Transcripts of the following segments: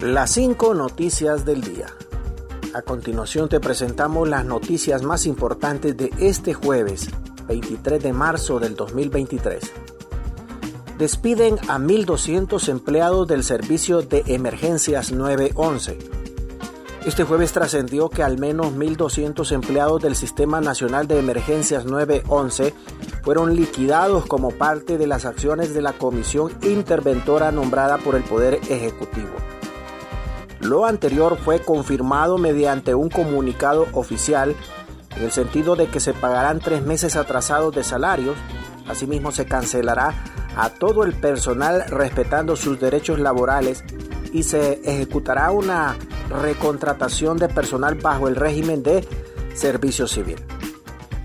Las 5 noticias del día. A continuación te presentamos las noticias más importantes de este jueves, 23 de marzo del 2023. Despiden a 1.200 empleados del servicio de emergencias 911. Este jueves trascendió que al menos 1.200 empleados del Sistema Nacional de Emergencias 911 fueron liquidados como parte de las acciones de la comisión interventora nombrada por el Poder Ejecutivo. Lo anterior fue confirmado mediante un comunicado oficial en el sentido de que se pagarán tres meses atrasados de salarios, asimismo se cancelará a todo el personal respetando sus derechos laborales y se ejecutará una recontratación de personal bajo el régimen de servicio civil.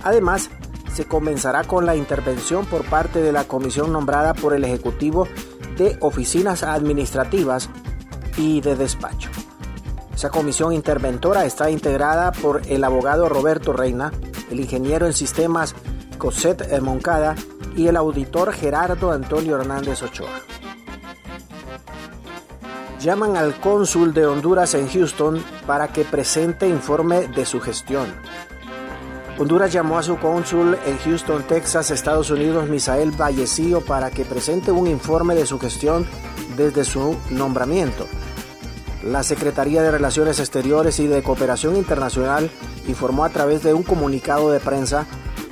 Además, se comenzará con la intervención por parte de la comisión nombrada por el Ejecutivo de Oficinas Administrativas y de Despacho. Esa comisión interventora está integrada por el abogado Roberto Reina, el ingeniero en sistemas Cosette Moncada y el auditor Gerardo Antonio Hernández Ochoa llaman al cónsul de Honduras en Houston para que presente informe de su gestión. Honduras llamó a su cónsul en Houston, Texas, Estados Unidos, Misael Vallecillo, para que presente un informe de su gestión desde su nombramiento. La Secretaría de Relaciones Exteriores y de Cooperación Internacional informó a través de un comunicado de prensa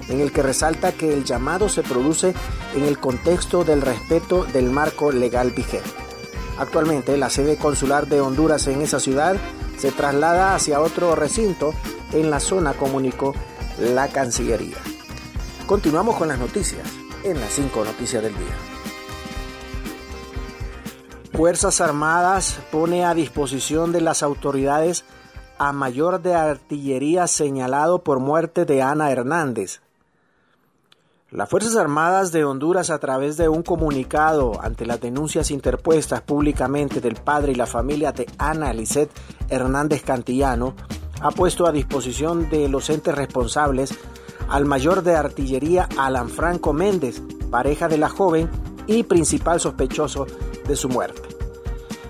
en el que resalta que el llamado se produce en el contexto del respeto del marco legal vigente. Actualmente la sede consular de Honduras en esa ciudad se traslada hacia otro recinto en la zona, comunicó la Cancillería. Continuamos con las noticias en las 5 noticias del día. Fuerzas Armadas pone a disposición de las autoridades a mayor de artillería señalado por muerte de Ana Hernández, las Fuerzas Armadas de Honduras, a través de un comunicado ante las denuncias interpuestas públicamente del padre y la familia de Ana Lisette Hernández Cantillano, ha puesto a disposición de los entes responsables al mayor de artillería Alan Franco Méndez, pareja de la joven y principal sospechoso de su muerte.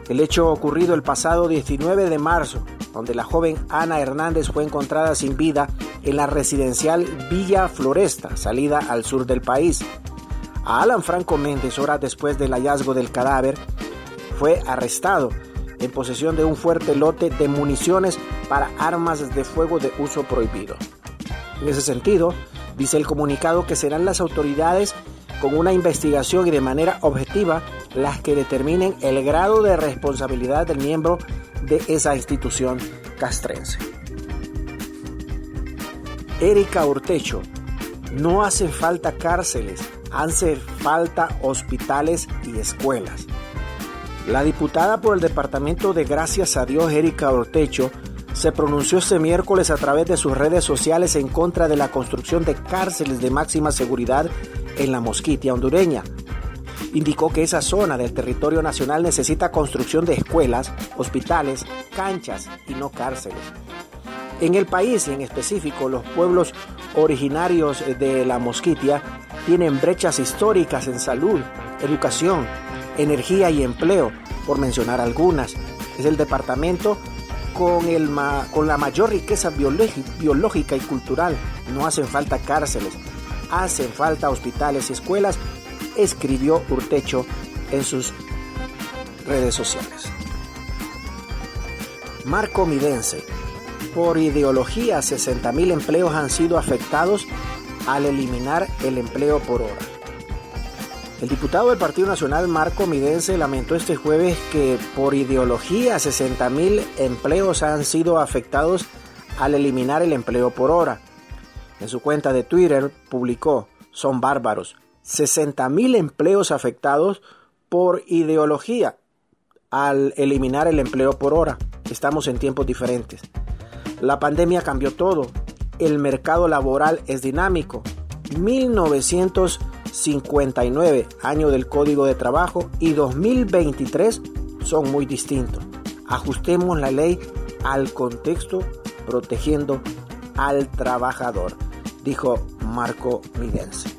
El hecho ocurrido el pasado 19 de marzo, donde la joven Ana Hernández fue encontrada sin vida en la residencial Villa Floresta, salida al sur del país. A Alan Franco Méndez, horas después del hallazgo del cadáver, fue arrestado en posesión de un fuerte lote de municiones para armas de fuego de uso prohibido. En ese sentido, dice el comunicado que serán las autoridades con una investigación y de manera objetiva las que determinen el grado de responsabilidad del miembro de esa institución castrense. Erika Ortecho, no hacen falta cárceles, hacen falta hospitales y escuelas. La diputada por el Departamento de Gracias a Dios, Erika Ortecho, se pronunció este miércoles a través de sus redes sociales en contra de la construcción de cárceles de máxima seguridad en la Mosquitia hondureña. Indicó que esa zona del territorio nacional necesita construcción de escuelas, hospitales, canchas y no cárceles. En el país y en específico los pueblos originarios de la Mosquitia tienen brechas históricas en salud, educación, energía y empleo, por mencionar algunas. Es el departamento con, el con la mayor riqueza biológica y cultural. No hacen falta cárceles, hacen falta hospitales y escuelas, escribió Urtecho en sus redes sociales. Marco Midense, por ideología, 60.000 empleos han sido afectados al eliminar el empleo por hora. El diputado del Partido Nacional Marco Midense lamentó este jueves que por ideología 60.000 empleos han sido afectados al eliminar el empleo por hora. En su cuenta de Twitter publicó, son bárbaros, 60.000 empleos afectados por ideología al eliminar el empleo por hora. Estamos en tiempos diferentes. La pandemia cambió todo. El mercado laboral es dinámico. 1959, año del Código de Trabajo, y 2023 son muy distintos. Ajustemos la ley al contexto protegiendo al trabajador, dijo Marco Midense.